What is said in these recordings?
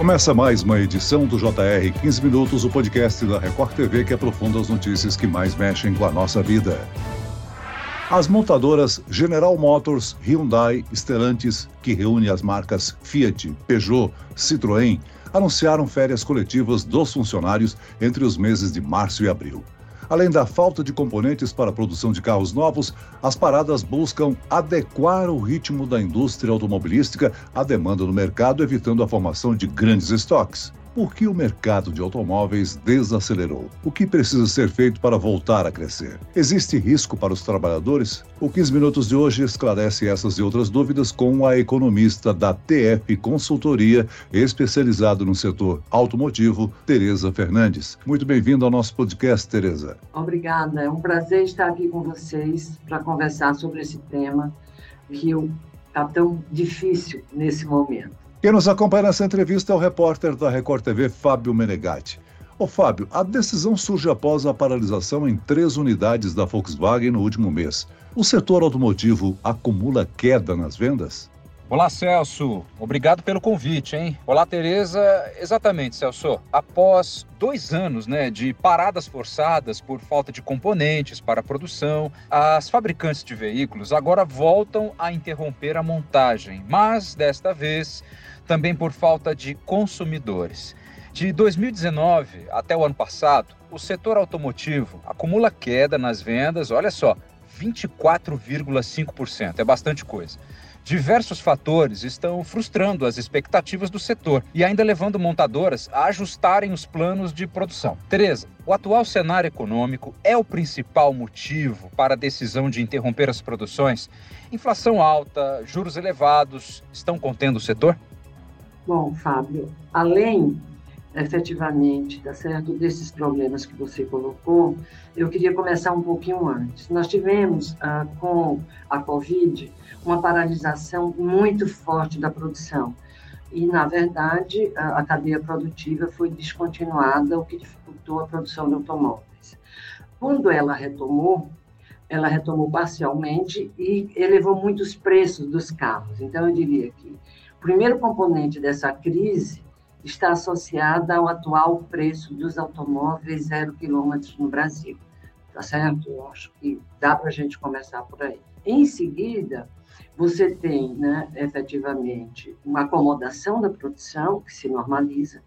Começa mais uma edição do JR 15 Minutos, o podcast da Record TV que aprofunda as notícias que mais mexem com a nossa vida. As montadoras General Motors, Hyundai, Stellantis, que reúne as marcas Fiat, Peugeot, Citroën, anunciaram férias coletivas dos funcionários entre os meses de março e abril. Além da falta de componentes para a produção de carros novos, as paradas buscam adequar o ritmo da indústria automobilística à demanda do mercado, evitando a formação de grandes estoques. Por que o mercado de automóveis desacelerou? O que precisa ser feito para voltar a crescer? Existe risco para os trabalhadores? O 15 Minutos de hoje esclarece essas e outras dúvidas com a economista da TF Consultoria, especializado no setor automotivo, Tereza Fernandes. Muito bem-vindo ao nosso podcast, Tereza. Obrigada, é um prazer estar aqui com vocês para conversar sobre esse tema que está tão difícil nesse momento. Quem nos acompanha nessa entrevista é o repórter da Record TV, Fábio Menegatti. Ô Fábio, a decisão surge após a paralisação em três unidades da Volkswagen no último mês. O setor automotivo acumula queda nas vendas? Olá, Celso. Obrigado pelo convite, hein? Olá, Tereza. Exatamente, Celso. Após dois anos né, de paradas forçadas por falta de componentes para a produção, as fabricantes de veículos agora voltam a interromper a montagem, mas desta vez também por falta de consumidores. De 2019 até o ano passado, o setor automotivo acumula queda nas vendas, olha só, 24,5%, é bastante coisa. Diversos fatores estão frustrando as expectativas do setor e ainda levando montadoras a ajustarem os planos de produção. Tereza, o atual cenário econômico é o principal motivo para a decisão de interromper as produções? Inflação alta, juros elevados estão contendo o setor? Bom, Fábio, além efetivamente, tá certo, desses problemas que você colocou, eu queria começar um pouquinho antes. Nós tivemos, ah, com a Covid, uma paralisação muito forte da produção. E, na verdade, a, a cadeia produtiva foi descontinuada, o que dificultou a produção de automóveis. Quando ela retomou, ela retomou parcialmente e elevou muito os preços dos carros. Então, eu diria que o primeiro componente dessa crise está associada ao atual preço dos automóveis zero quilômetros no Brasil. Tá certo? Eu acho que dá para a gente começar por aí. Em seguida, você tem, né, efetivamente, uma acomodação da produção que se normaliza,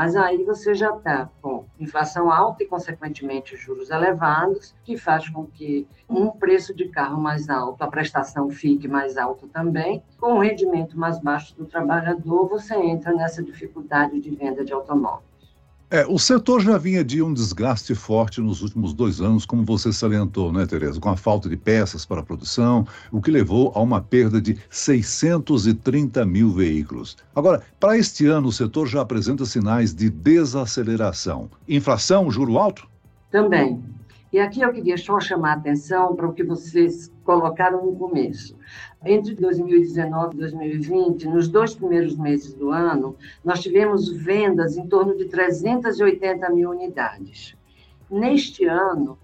mas aí você já está com inflação alta e, consequentemente, juros elevados, que faz com que um preço de carro mais alto, a prestação fique mais alta também. Com o rendimento mais baixo do trabalhador, você entra nessa dificuldade de venda de automóvel. É, o setor já vinha de um desgaste forte nos últimos dois anos, como você salientou, né, Tereza? Com a falta de peças para a produção, o que levou a uma perda de 630 mil veículos. Agora, para este ano, o setor já apresenta sinais de desaceleração. Inflação, juro alto? Também. E aqui eu queria só chamar a atenção para o que vocês colocaram no começo. Entre 2019 e 2020, nos dois primeiros meses do ano, nós tivemos vendas em torno de 380 mil unidades. Neste ano,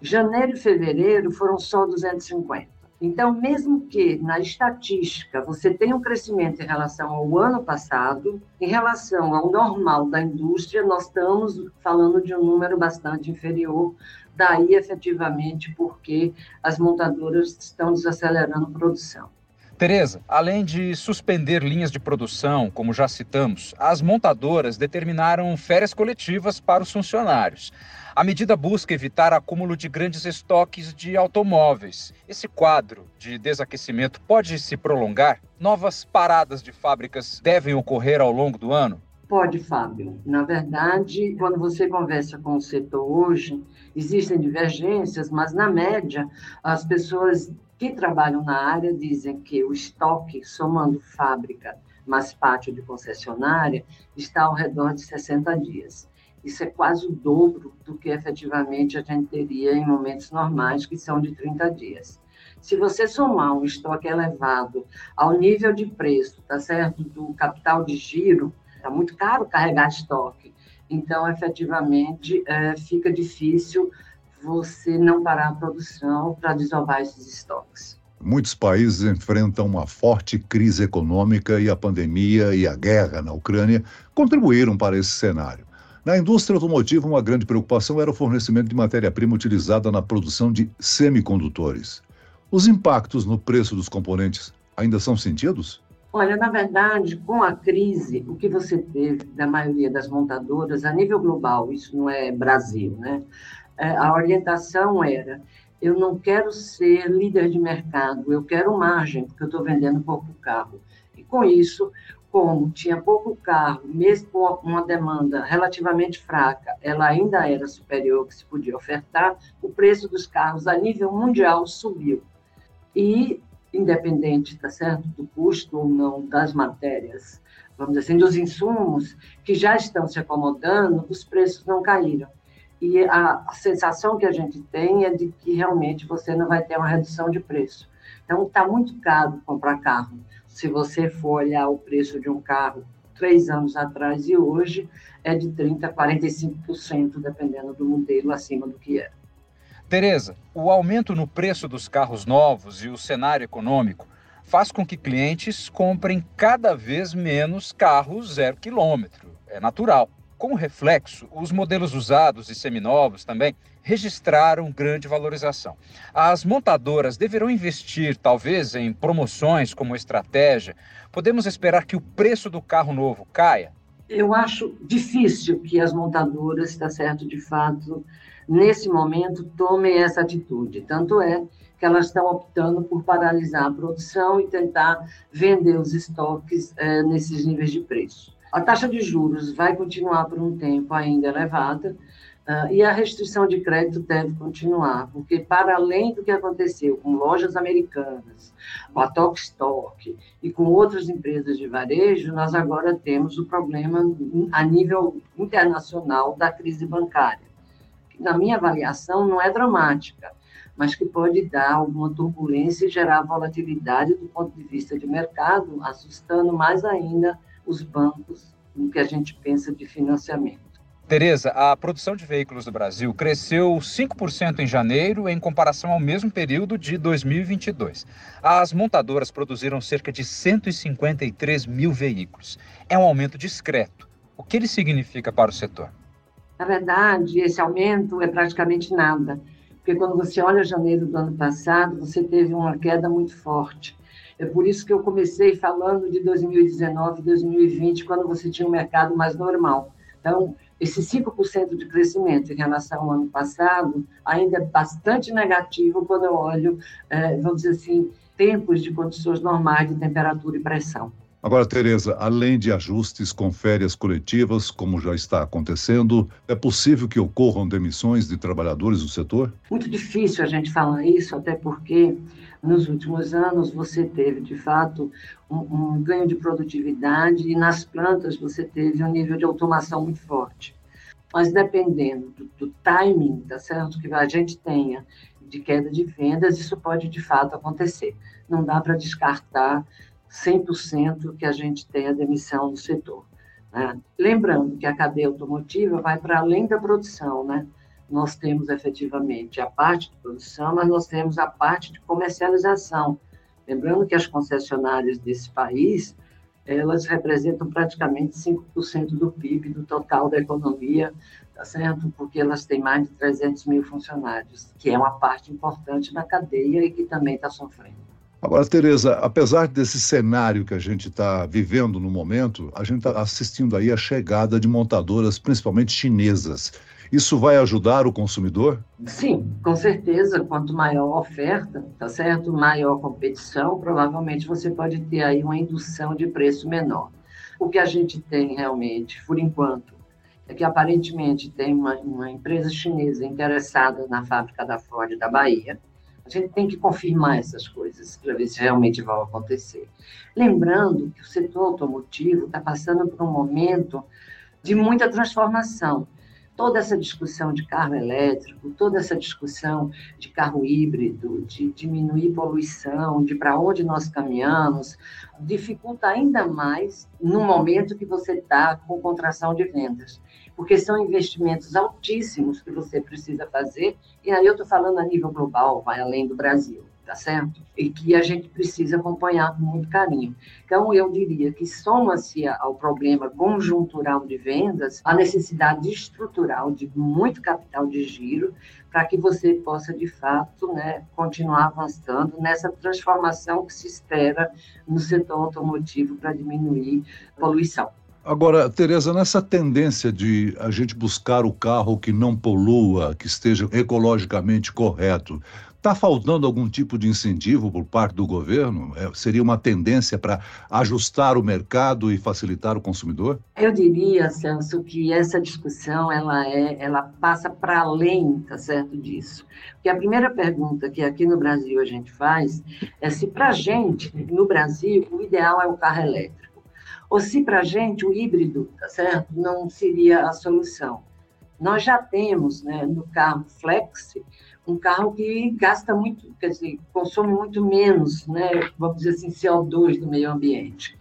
janeiro e fevereiro foram só 250. Então, mesmo que na estatística você tenha um crescimento em relação ao ano passado, em relação ao normal da indústria, nós estamos falando de um número bastante inferior daí efetivamente porque as montadoras estão desacelerando produção. Tereza, além de suspender linhas de produção, como já citamos, as montadoras determinaram férias coletivas para os funcionários. A medida busca evitar acúmulo de grandes estoques de automóveis. Esse quadro de desaquecimento pode se prolongar? Novas paradas de fábricas devem ocorrer ao longo do ano? Pode, Fábio. Na verdade, quando você conversa com o setor hoje, existem divergências, mas na média, as pessoas que trabalham na área dizem que o estoque, somando fábrica mais pátio de concessionária, está ao redor de 60 dias. Isso é quase o dobro do que efetivamente a gente teria em momentos normais, que são de 30 dias. Se você somar um estoque elevado ao nível de preço, tá certo, do capital de giro, Está muito caro carregar estoque. Então, efetivamente, é, fica difícil você não parar a produção para desovar esses estoques. Muitos países enfrentam uma forte crise econômica e a pandemia e a guerra na Ucrânia contribuíram para esse cenário. Na indústria automotiva, uma grande preocupação era o fornecimento de matéria-prima utilizada na produção de semicondutores. Os impactos no preço dos componentes ainda são sentidos? Olha, na verdade, com a crise, o que você teve da maioria das montadoras a nível global, isso não é Brasil, né? É, a orientação era eu não quero ser líder de mercado, eu quero margem, porque eu estou vendendo pouco carro. E com isso, como tinha pouco carro, mesmo com uma demanda relativamente fraca, ela ainda era superior ao que se podia ofertar, o preço dos carros a nível mundial subiu. E, independente, tá certo, do custo ou não das matérias, vamos dizer assim, dos insumos que já estão se acomodando, os preços não caíram e a, sensação que a gente tem é de que realmente você não vai ter uma redução de preço. Então, está muito caro comprar carro. Se você for olhar o preço de um carro três anos atrás e hoje, é de 30% a 45%, dependendo do modelo, acima do que é. Tereza, o aumento no preço dos carros novos e o cenário econômico faz com que clientes comprem cada vez menos carros zero quilômetro. É natural. Como reflexo, os modelos usados e seminovos também registraram grande valorização. As montadoras deverão investir, talvez, em promoções como estratégia. Podemos esperar que o preço do carro novo caia? Eu acho difícil que as montadoras, está certo, de fato, nesse momento, tomem essa atitude. Tanto é que elas estão optando por paralisar a produção e tentar vender os estoques é, nesses níveis de preço. A taxa de juros vai continuar por um tempo ainda elevada uh, e a restrição de crédito deve continuar, porque para além do que aconteceu com lojas americanas, com a Stock e com outras empresas de varejo, nós agora temos o problema a nível internacional da crise bancária. Que, na minha avaliação, não é dramática, mas que pode dar alguma turbulência e gerar volatilidade do ponto de vista de mercado, assustando mais ainda os bancos no que a gente pensa de financiamento. Tereza, a produção de veículos do Brasil cresceu 5% em janeiro em comparação ao mesmo período de 2022. As montadoras produziram cerca de 153 mil veículos. É um aumento discreto. O que ele significa para o setor? Na verdade, esse aumento é praticamente nada, porque quando você olha janeiro do ano passado, você teve uma queda muito forte. É por isso que eu comecei falando de 2019, 2020, quando você tinha um mercado mais normal. Então, esse 5% de crescimento em relação ao ano passado ainda é bastante negativo quando eu olho, é, vamos dizer assim, tempos de condições normais de temperatura e pressão. Agora, Tereza, além de ajustes com férias coletivas, como já está acontecendo, é possível que ocorram demissões de trabalhadores do setor? Muito difícil a gente falar isso, até porque nos últimos anos você teve, de fato, um, um ganho de produtividade e nas plantas você teve um nível de automação muito forte. Mas dependendo do, do timing, tá certo, que a gente tenha de queda de vendas, isso pode de fato acontecer. Não dá para descartar 100% que a gente tenha demissão no setor. Né? Lembrando que a cadeia automotiva vai para além da produção, né? nós temos efetivamente a parte de produção, mas nós temos a parte de comercialização. Lembrando que as concessionárias desse país, elas representam praticamente 5% do PIB, do total da economia, tá certo? Porque elas têm mais de 300 mil funcionários, que é uma parte importante da cadeia e que também está sofrendo. Agora, Tereza, apesar desse cenário que a gente está vivendo no momento, a gente está assistindo aí a chegada de montadoras, principalmente chinesas. Isso vai ajudar o consumidor? Sim, com certeza. Quanto maior a oferta, tá certo? Maior competição, provavelmente você pode ter aí uma indução de preço menor. O que a gente tem realmente, por enquanto, é que aparentemente tem uma, uma empresa chinesa interessada na fábrica da Ford da Bahia. A gente tem que confirmar essas coisas para ver se realmente vão acontecer. Lembrando que o setor automotivo está passando por um momento de muita transformação. Toda essa discussão de carro elétrico, toda essa discussão de carro híbrido, de diminuir poluição, de para onde nós caminhamos, dificulta ainda mais no momento que você está com contração de vendas, porque são investimentos altíssimos que você precisa fazer, e aí eu estou falando a nível global, vai além do Brasil. tá certo? E que a gente precisa acompanhar com muito carinho. Então, eu diria que soma-se ao problema conjuntural de vendas a necessidade estrutural de muito capital de giro para que você possa, de fato, né, continuar avançando nessa transformação que se espera no setor automotivo para diminuir a poluição. Agora, Tereza, nessa tendência de a gente buscar o carro que não polua, que esteja ecologicamente correto, está faltando algum tipo de incentivo por parte do governo? É, seria uma tendência para ajustar o mercado e facilitar o consumidor? Eu diria, Celso, que essa discussão ela é, ela passa para além, tá certo disso. Porque a primeira pergunta que aqui no Brasil a gente faz é se para gente no Brasil o ideal é o carro elétrico ou se para a gente o híbrido, tá certo, não seria a solução. Nós já temos, né, no carro flex, um carro que gasta muito, quer dizer, consome muito menos, né, vamos dizer assim, CO2 do meio ambiente.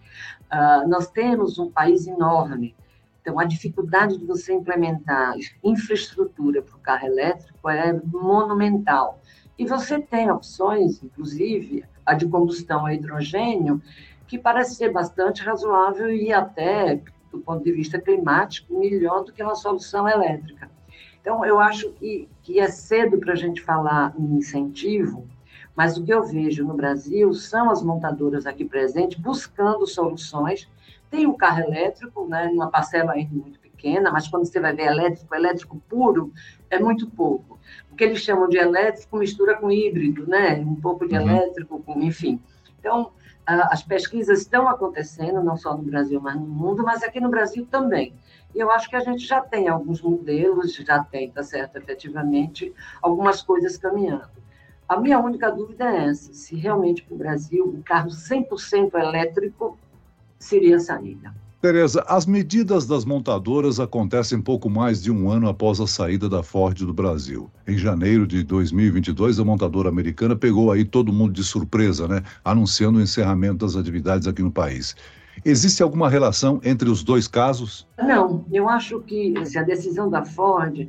Uh, nós temos um país enorme, então a dificuldade de você implementar infraestrutura para o carro elétrico é monumental. E você tem opções, inclusive a de combustão a hidrogênio, que parece ser bastante razoável e até, do ponto de vista climático, melhor do que uma solução elétrica. Então, eu acho que, que é cedo para a gente falar em incentivo, mas o que eu vejo no Brasil são as montadoras aqui presentes buscando soluções. Tem o carro elétrico, né, numa parcela ainda muito pequena, mas quando você vai ver elétrico, elétrico puro, é muito pouco. O que eles chamam de elétrico mistura com híbrido, né? Um pouco de uhum. elétrico, com, enfim. Então, as pesquisas estão acontecendo, não só no Brasil, mas no mundo, mas aqui no Brasil também. E eu acho que a gente já tem alguns modelos, já tem, tá certo, efetivamente, algumas coisas caminhando. A minha única dúvida é essa, se realmente para o Brasil o carro 100% elétrico seria a saída. Tereza, as medidas das montadoras acontecem pouco mais de um ano após a saída da Ford do Brasil. Em janeiro de 2022, a montadora americana pegou aí todo mundo de surpresa, né? Anunciando o encerramento das atividades aqui no país. Existe alguma relação entre os dois casos? Não, eu acho que a decisão da Ford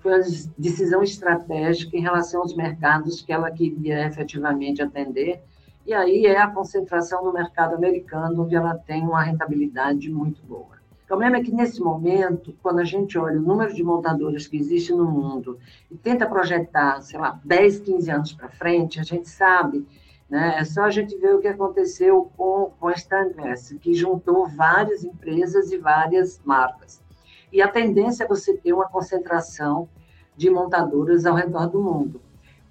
foi uma decisão estratégica em relação aos mercados que ela queria efetivamente atender e aí é a concentração no mercado americano, onde ela tem uma rentabilidade muito boa. O problema é que, nesse momento, quando a gente olha o número de montadoras que existe no mundo e tenta projetar, sei lá, 10, 15 anos para frente, a gente sabe, né, é só a gente ver o que aconteceu com, com a Stanless, que juntou várias empresas e várias marcas. E a tendência é você ter uma concentração de montadoras ao redor do mundo.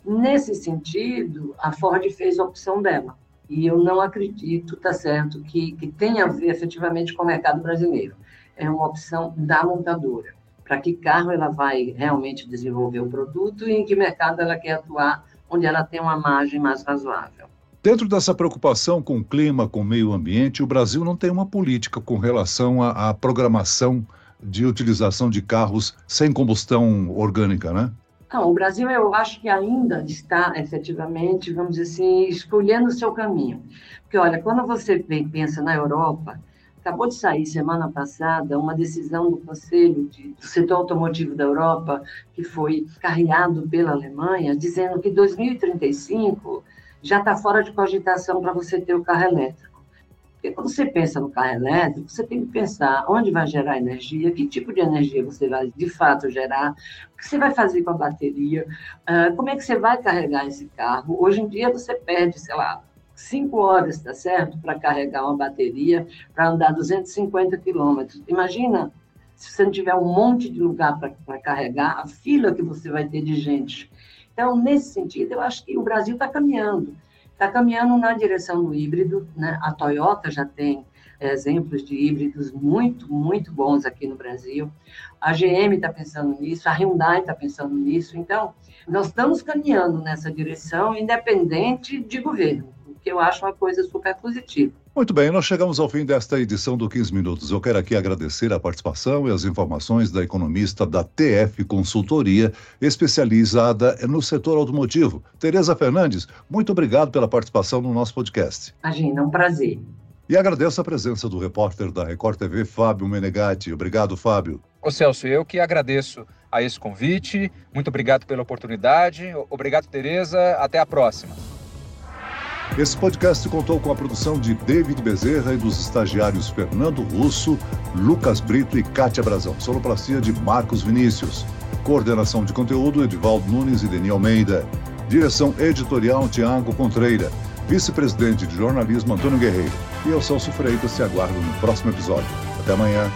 Nesse sentido, a Ford fez a opção dela. E eu não acredito, tá certo, que, que tenha a ver efetivamente com o mercado brasileiro. É uma opção da montadora. Para que carro ela vai realmente desenvolver o produto e em que mercado ela quer atuar, onde ela tem uma margem mais razoável. Dentro dessa preocupação com o clima, com o meio ambiente, o Brasil não tem uma política com relação à, à programação de utilização de carros sem combustão orgânica, né? Não, o Brasil, eu acho que ainda está, efetivamente, vamos dizer assim, escolhendo o seu caminho. Porque, olha, quando você pensa na Europa, acabou de sair semana passada uma decisão do Conselho de, do Setor Automotivo da Europa, que foi carreado pela Alemanha, dizendo que 2035 já está fora de cogitação para você ter o carro elétrico. Porque quando você pensa no carro elétrico, você tem que pensar onde vai gerar energia, que tipo de energia você vai de fato gerar, o que você vai fazer com a bateria, uh, como é que você vai carregar esse carro. Hoje em dia você perde, sei lá, cinco horas, tá certo, para carregar uma bateria, para andar 250 quilômetros. Imagina se você não tiver um monte de lugar para carregar, a fila que você vai ter de gente. Então, nesse sentido, eu acho que o Brasil está caminhando está caminhando na direção do híbrido. Né? A Toyota já tem é, exemplos de híbridos muito, muito bons aqui no Brasil. A GM está pensando nisso, a Hyundai está pensando nisso. Então, nós estamos caminhando nessa direção, independente de governo, que eu acho uma coisa super positiva. Muito bem, nós chegamos ao fim desta edição do 15 Minutos. Eu quero aqui agradecer a participação e as informações da economista da TF Consultoria, especializada no setor automotivo. Tereza Fernandes, muito obrigado pela participação no nosso podcast. Imagina, é um prazer. E agradeço a presença do repórter da Record TV, Fábio Menegatti. Obrigado, Fábio. Ô Celso, eu que agradeço a esse convite. Muito obrigado pela oportunidade. Obrigado, Tereza. Até a próxima. Esse podcast contou com a produção de David Bezerra e dos estagiários Fernando Russo, Lucas Brito e Kátia Brazão. Sonoplastia de Marcos Vinícius. Coordenação de conteúdo Edivaldo Nunes e Deni Almeida. Direção editorial Tiago Contreira. Vice-presidente de jornalismo Antônio Guerreiro. E eu, Celso Freitas, te aguardo no próximo episódio. Até amanhã.